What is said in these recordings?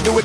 do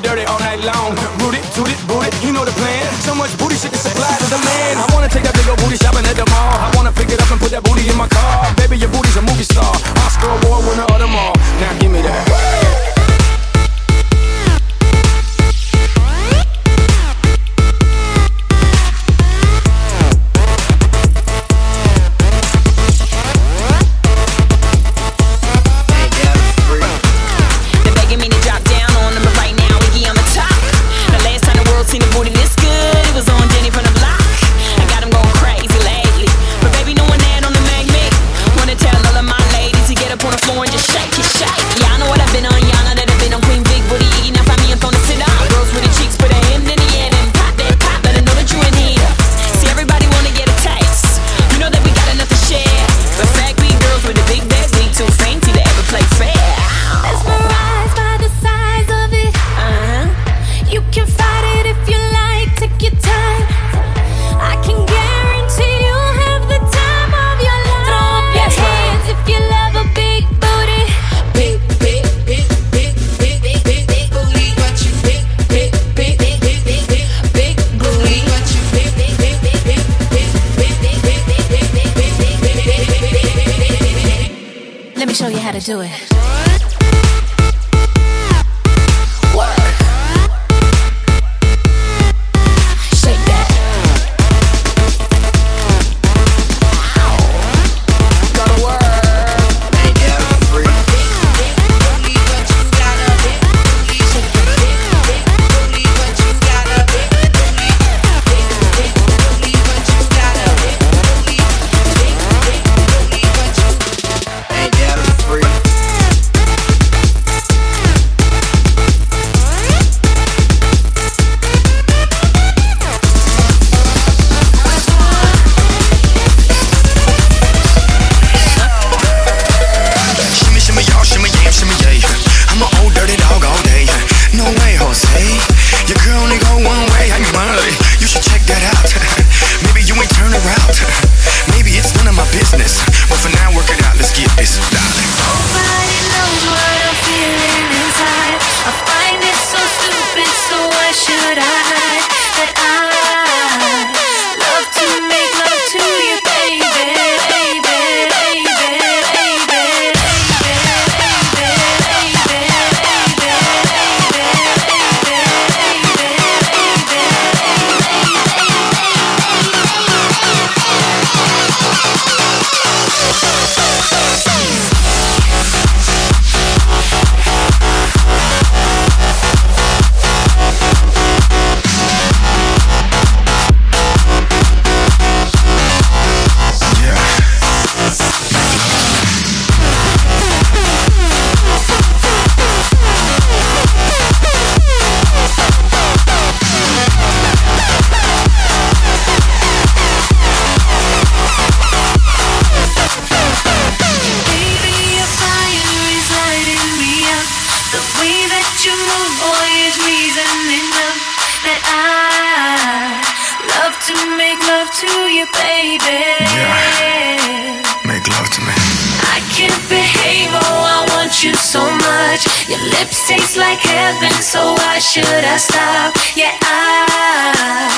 you so much. Your lips taste like heaven, so why should I stop? Yeah, I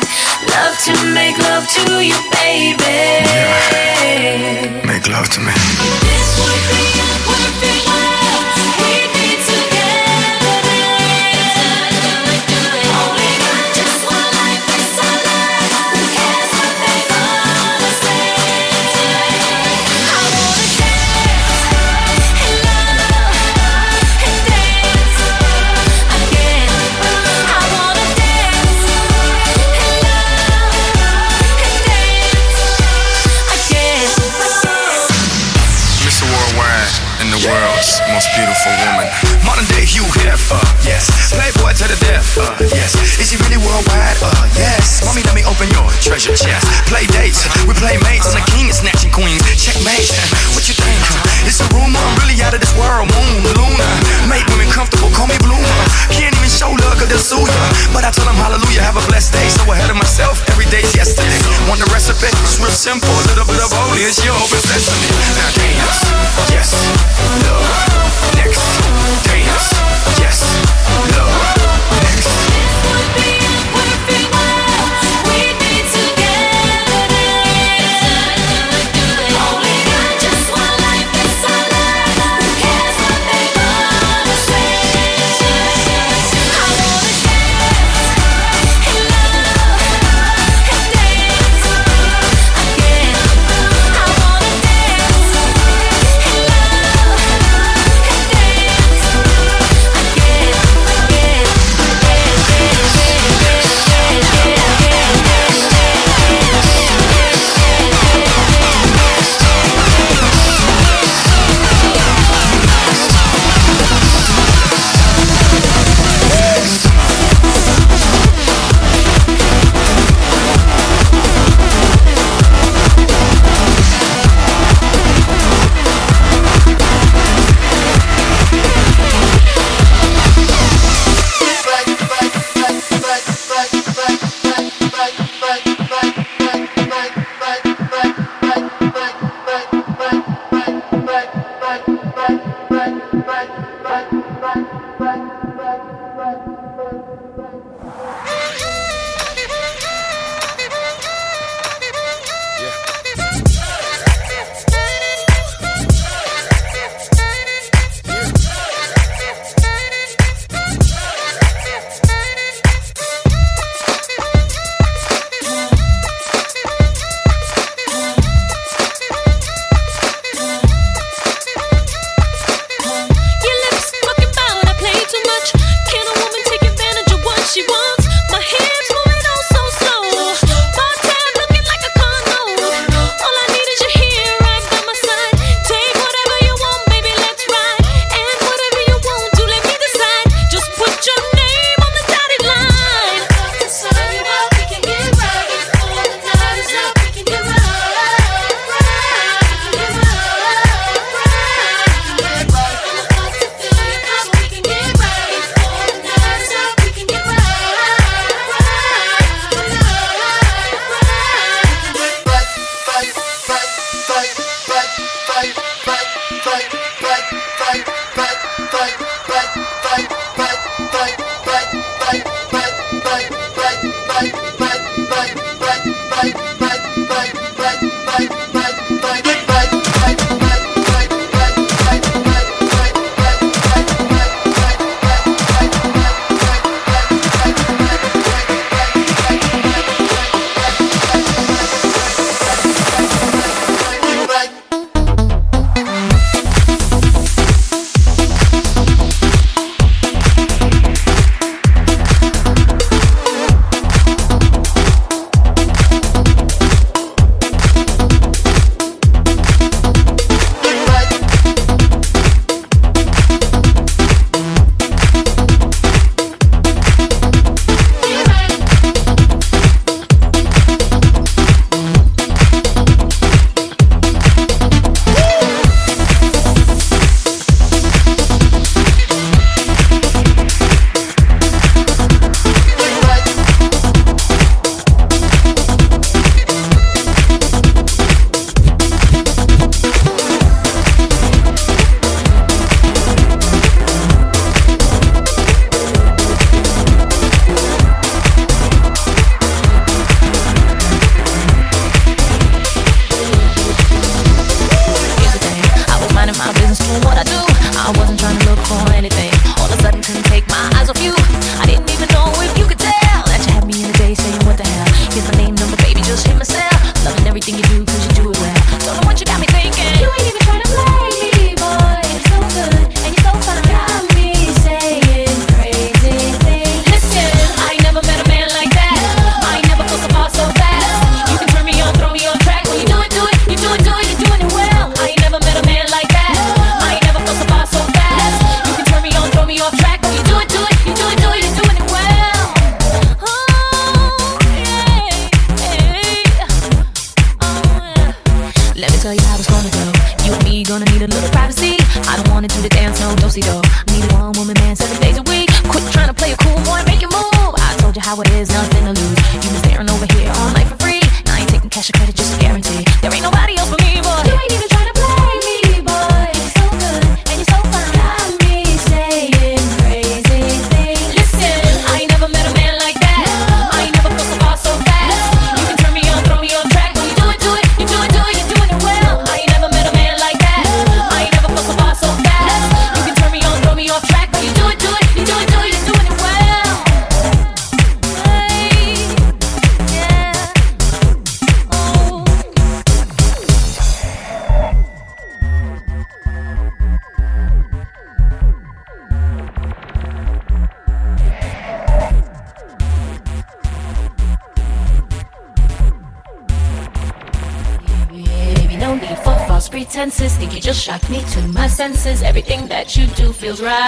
love to make love to you, baby. Yeah. Make love to me. This would be a perfect world. Modern day Hugh Hefner, yes. Playboy to the death, uh, yes. Is he really worldwide? Uh, yes. Mommy, let me open your treasure chest. Play dates, we play mates. I'm the king of snatching queens. Checkmate. What you think? It's a rumor. I'm really out of this world. Moon, Luna. Make women comfortable. Call me Bloomer. Can't show love cause they'll sue ya. But I tell them hallelujah, have a blessed day. So ahead of myself, every day's yesterday. Want the recipe? It's real simple. A little bit of holy. It's your open sesame. Now dance. Yes. Love. Next. Dance. Yes. Love. Senses. Everything that you do feels right.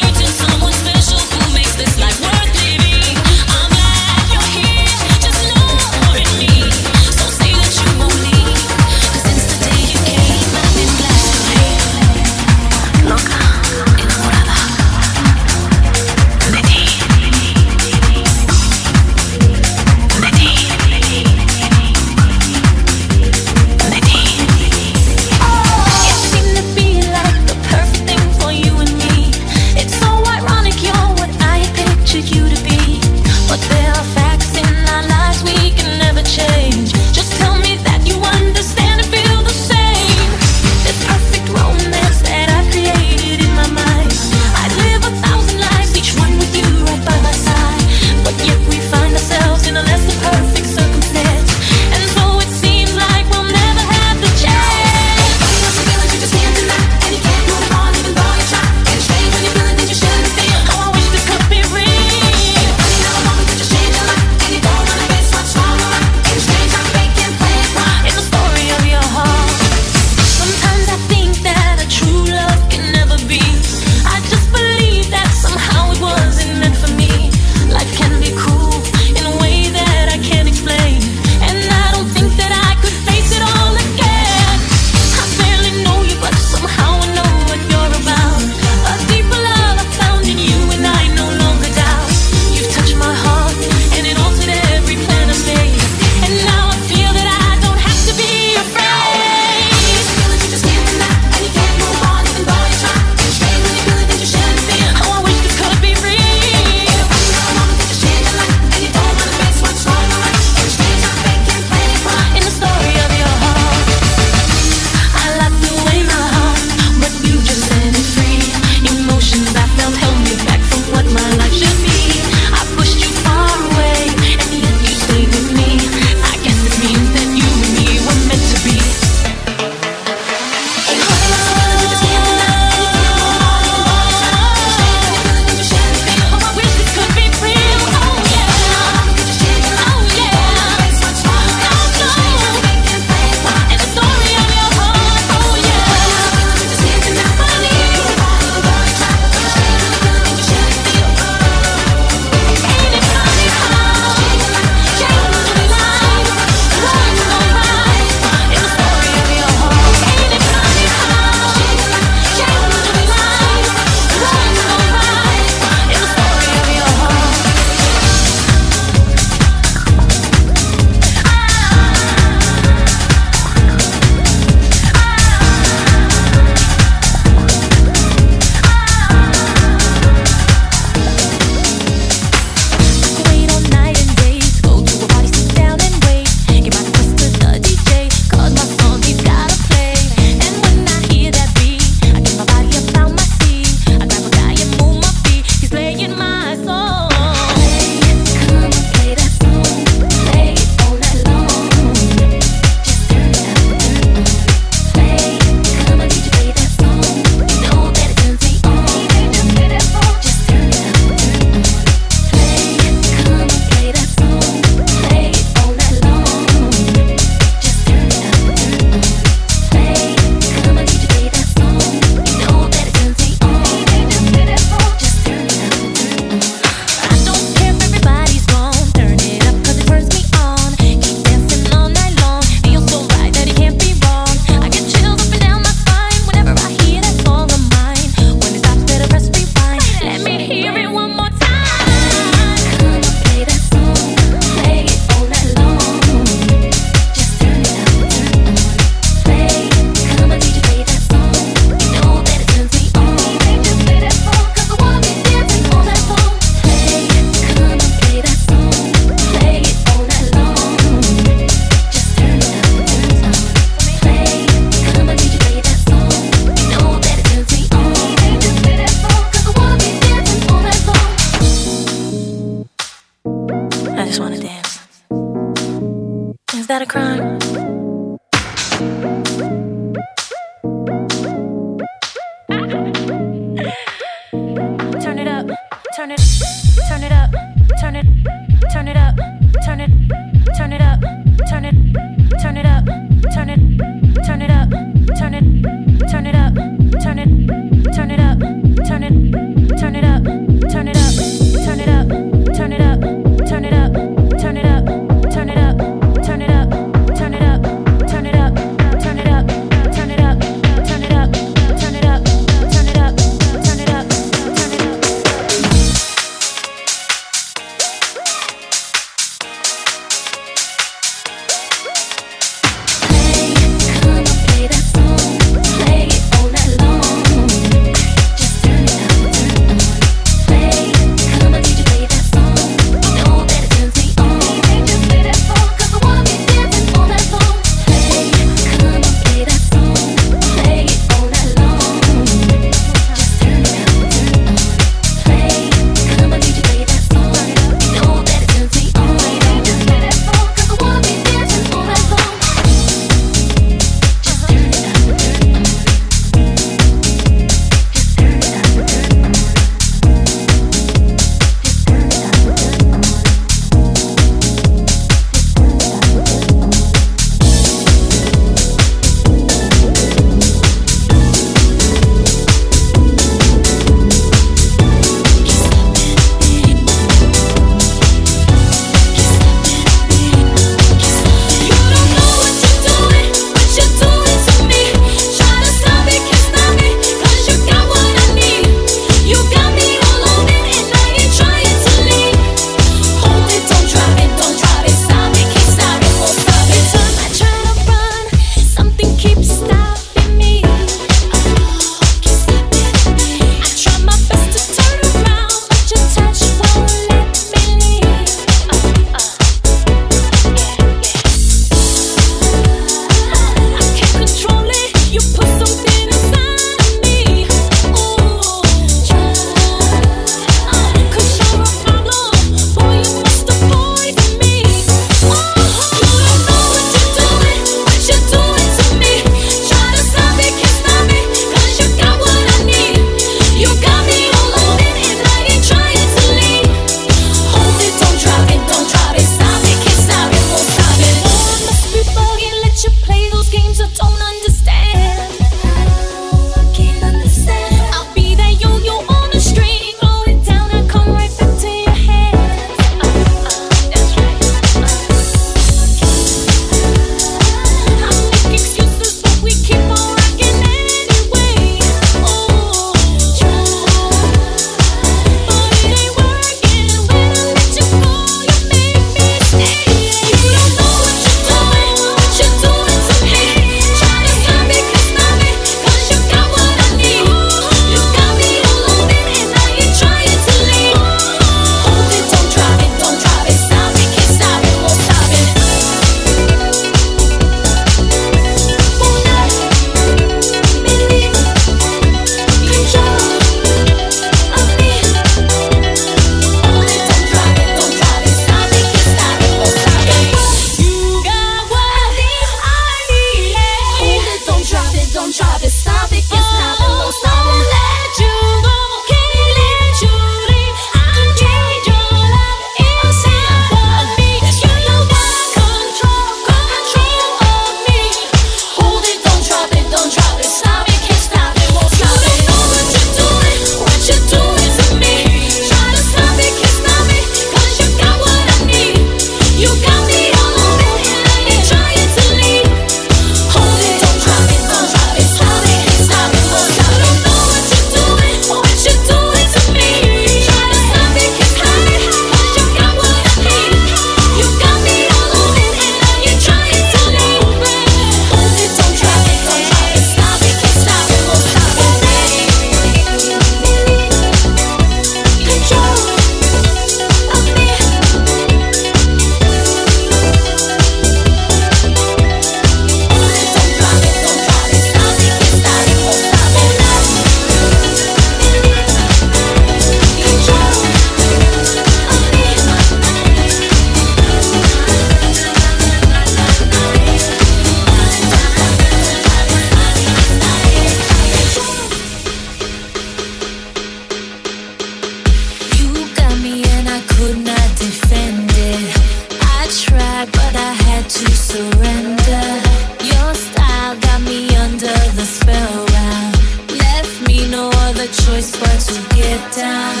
the choice but to get down.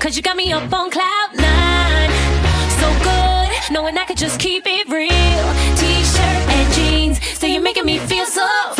Cause you got me up on cloud nine. So good, knowing I could just keep it real. T shirt and jeans, so you're making me feel so.